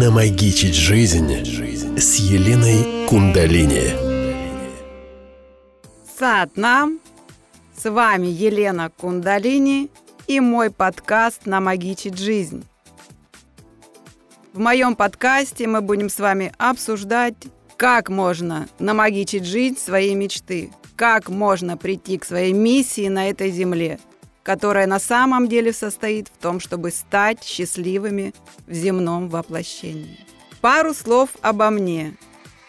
Намагичить жизнь с Еленой Кундалини. Сад нам. С вами Елена Кундалини и мой подкаст «Намагичить жизнь». В моем подкасте мы будем с вами обсуждать, как можно намагичить жизнь своей мечты, как можно прийти к своей миссии на этой земле – которая на самом деле состоит в том, чтобы стать счастливыми в земном воплощении. Пару слов обо мне.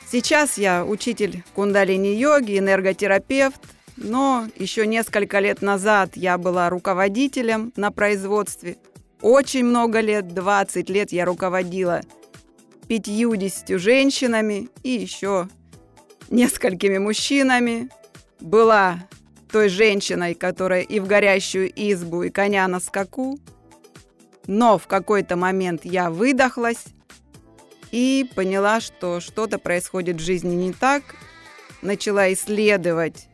Сейчас я учитель кундалини-йоги, энерготерапевт, но еще несколько лет назад я была руководителем на производстве. Очень много лет, 20 лет я руководила 50 женщинами и еще несколькими мужчинами. Была той женщиной, которая и в горящую избу, и коня на скаку. Но в какой-то момент я выдохлась и поняла, что что-то происходит в жизни не так. Начала исследовать,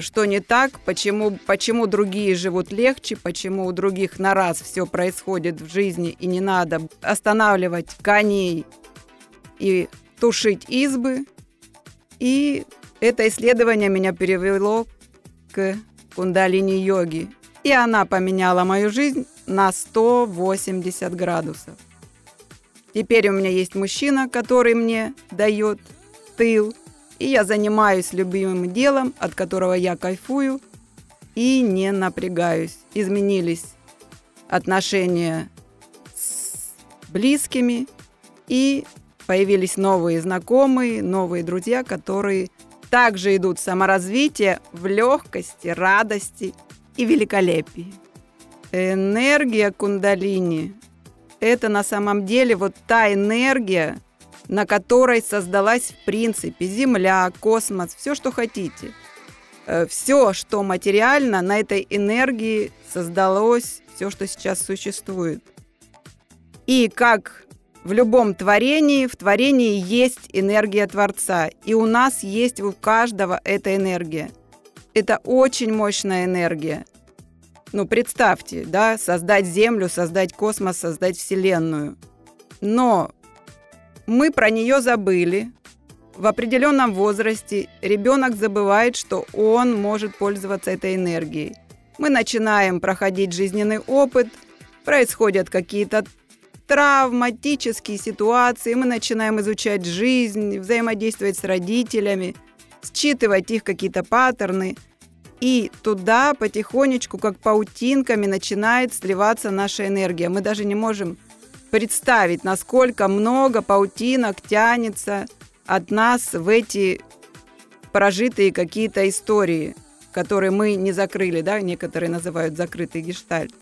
что не так, почему, почему другие живут легче, почему у других на раз все происходит в жизни и не надо останавливать коней и тушить избы. И это исследование меня перевело к кундалини-йоги, и она поменяла мою жизнь на 180 градусов. Теперь у меня есть мужчина, который мне дает тыл, и я занимаюсь любимым делом, от которого я кайфую и не напрягаюсь. Изменились отношения с близкими, и появились новые знакомые, новые друзья, которые также идут саморазвитие в легкости, радости и великолепии. Энергия кундалини – это на самом деле вот та энергия, на которой создалась в принципе Земля, космос, все, что хотите. Э, все, что материально, на этой энергии создалось все, что сейчас существует. И как в любом творении, в творении есть энергия Творца. И у нас есть у каждого эта энергия. Это очень мощная энергия. Ну, представьте, да, создать Землю, создать космос, создать Вселенную. Но мы про нее забыли. В определенном возрасте ребенок забывает, что он может пользоваться этой энергией. Мы начинаем проходить жизненный опыт, происходят какие-то травматические ситуации, мы начинаем изучать жизнь, взаимодействовать с родителями, считывать их какие-то паттерны. И туда потихонечку, как паутинками, начинает сливаться наша энергия. Мы даже не можем представить, насколько много паутинок тянется от нас в эти прожитые какие-то истории, которые мы не закрыли, да, некоторые называют закрытый гештальт.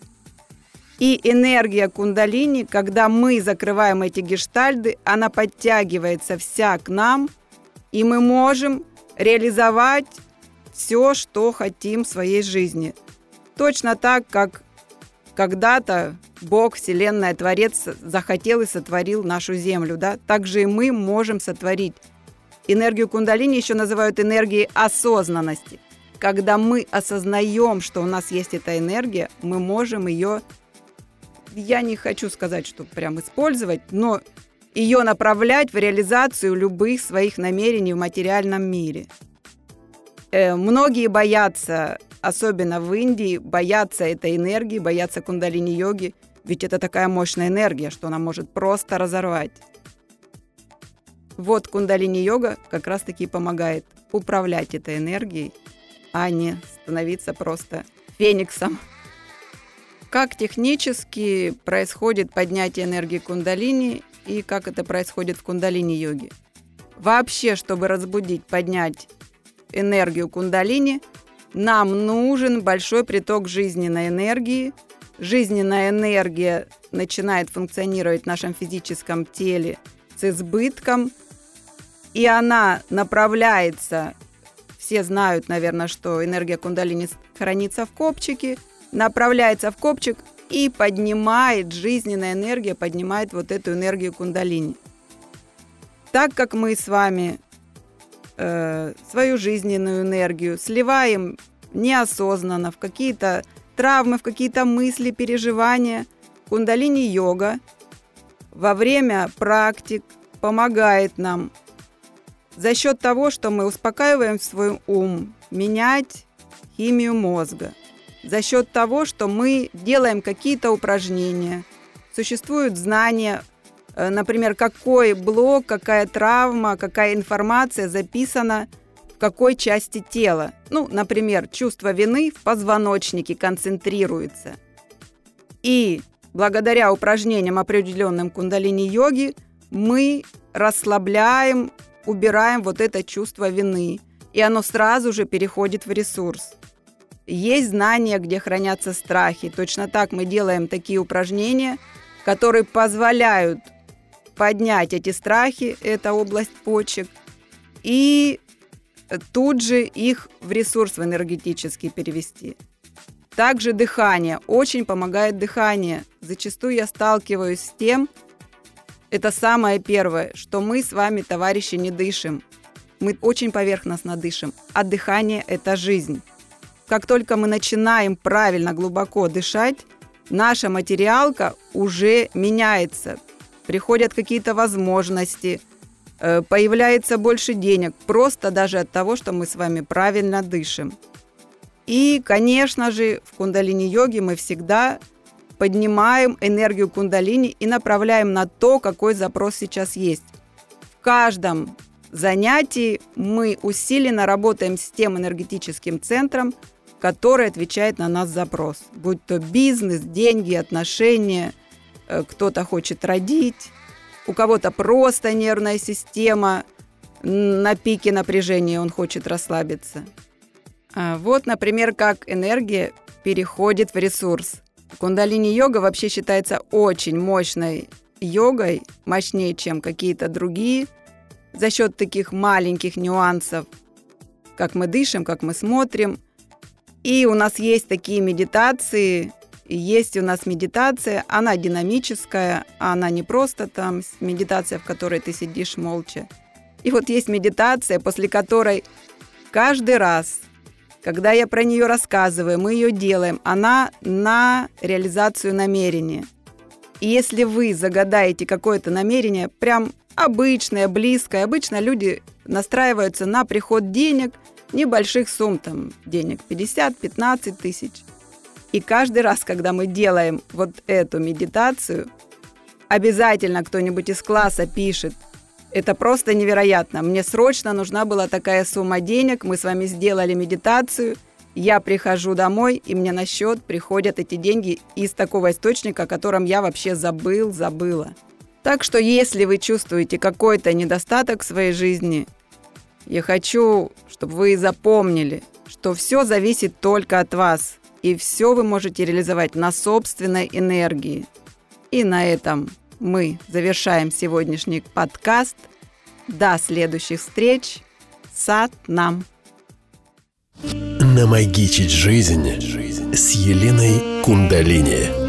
И энергия кундалини, когда мы закрываем эти гештальды, она подтягивается вся к нам, и мы можем реализовать все, что хотим в своей жизни. Точно так, как когда-то Бог, Вселенная, Творец захотел и сотворил нашу Землю, да, так же и мы можем сотворить. Энергию кундалини еще называют энергией осознанности. Когда мы осознаем, что у нас есть эта энергия, мы можем ее я не хочу сказать, что прям использовать, но ее направлять в реализацию любых своих намерений в материальном мире. Э, многие боятся, особенно в Индии, боятся этой энергии, боятся кундалини-йоги, ведь это такая мощная энергия, что она может просто разорвать. Вот кундалини-йога как раз-таки помогает управлять этой энергией, а не становиться просто фениксом как технически происходит поднятие энергии кундалини и как это происходит в кундалини-йоге? Вообще, чтобы разбудить, поднять энергию кундалини, нам нужен большой приток жизненной энергии. Жизненная энергия начинает функционировать в нашем физическом теле с избытком, и она направляется, все знают, наверное, что энергия кундалини хранится в копчике – направляется в копчик и поднимает, жизненная энергия поднимает вот эту энергию кундалини. Так как мы с вами э, свою жизненную энергию сливаем неосознанно в какие-то травмы, в какие-то мысли, переживания, кундалини-йога во время практик помогает нам за счет того, что мы успокаиваем свой ум, менять химию мозга, за счет того, что мы делаем какие-то упражнения. Существуют знания, э, например, какой блок, какая травма, какая информация записана в какой части тела. Ну, например, чувство вины в позвоночнике концентрируется. И благодаря упражнениям определенным кундалини-йоги мы расслабляем, убираем вот это чувство вины, и оно сразу же переходит в ресурс. Есть знания, где хранятся страхи. Точно так мы делаем такие упражнения, которые позволяют поднять эти страхи, это область почек, и тут же их в ресурс в энергетический перевести. Также дыхание. Очень помогает дыхание. Зачастую я сталкиваюсь с тем, это самое первое, что мы с вами, товарищи, не дышим. Мы очень поверхностно дышим, а дыхание – это жизнь. Как только мы начинаем правильно, глубоко дышать, наша материалка уже меняется. Приходят какие-то возможности, э, появляется больше денег, просто даже от того, что мы с вами правильно дышим. И, конечно же, в кундалини-йоге мы всегда поднимаем энергию кундалини и направляем на то, какой запрос сейчас есть. В каждом занятии мы усиленно работаем с тем энергетическим центром, который отвечает на нас запрос. Будь то бизнес, деньги, отношения, э, кто-то хочет родить, у кого-то просто нервная система на пике напряжения, он хочет расслабиться. А вот, например, как энергия переходит в ресурс. Кундалини-йога вообще считается очень мощной йогой, мощнее, чем какие-то другие, за счет таких маленьких нюансов, как мы дышим, как мы смотрим. И у нас есть такие медитации, есть у нас медитация, она динамическая, она не просто там медитация, в которой ты сидишь молча. И вот есть медитация, после которой каждый раз когда я про нее рассказываю, мы ее делаем, она на реализацию намерения. И если вы загадаете какое-то намерение, прям обычное, близкое, обычно люди настраиваются на приход денег, небольших сумм, там, денег 50-15 тысяч. И каждый раз, когда мы делаем вот эту медитацию, обязательно кто-нибудь из класса пишет – это просто невероятно. Мне срочно нужна была такая сумма денег. Мы с вами сделали медитацию. Я прихожу домой, и мне на счет приходят эти деньги из такого источника, о котором я вообще забыл, забыла. Так что если вы чувствуете какой-то недостаток в своей жизни, я хочу, чтобы вы запомнили, что все зависит только от вас, и все вы можете реализовать на собственной энергии. И на этом мы завершаем сегодняшний подкаст. До следующих встреч. Сад нам. Намагичить жизнь с Еленой Кундалини.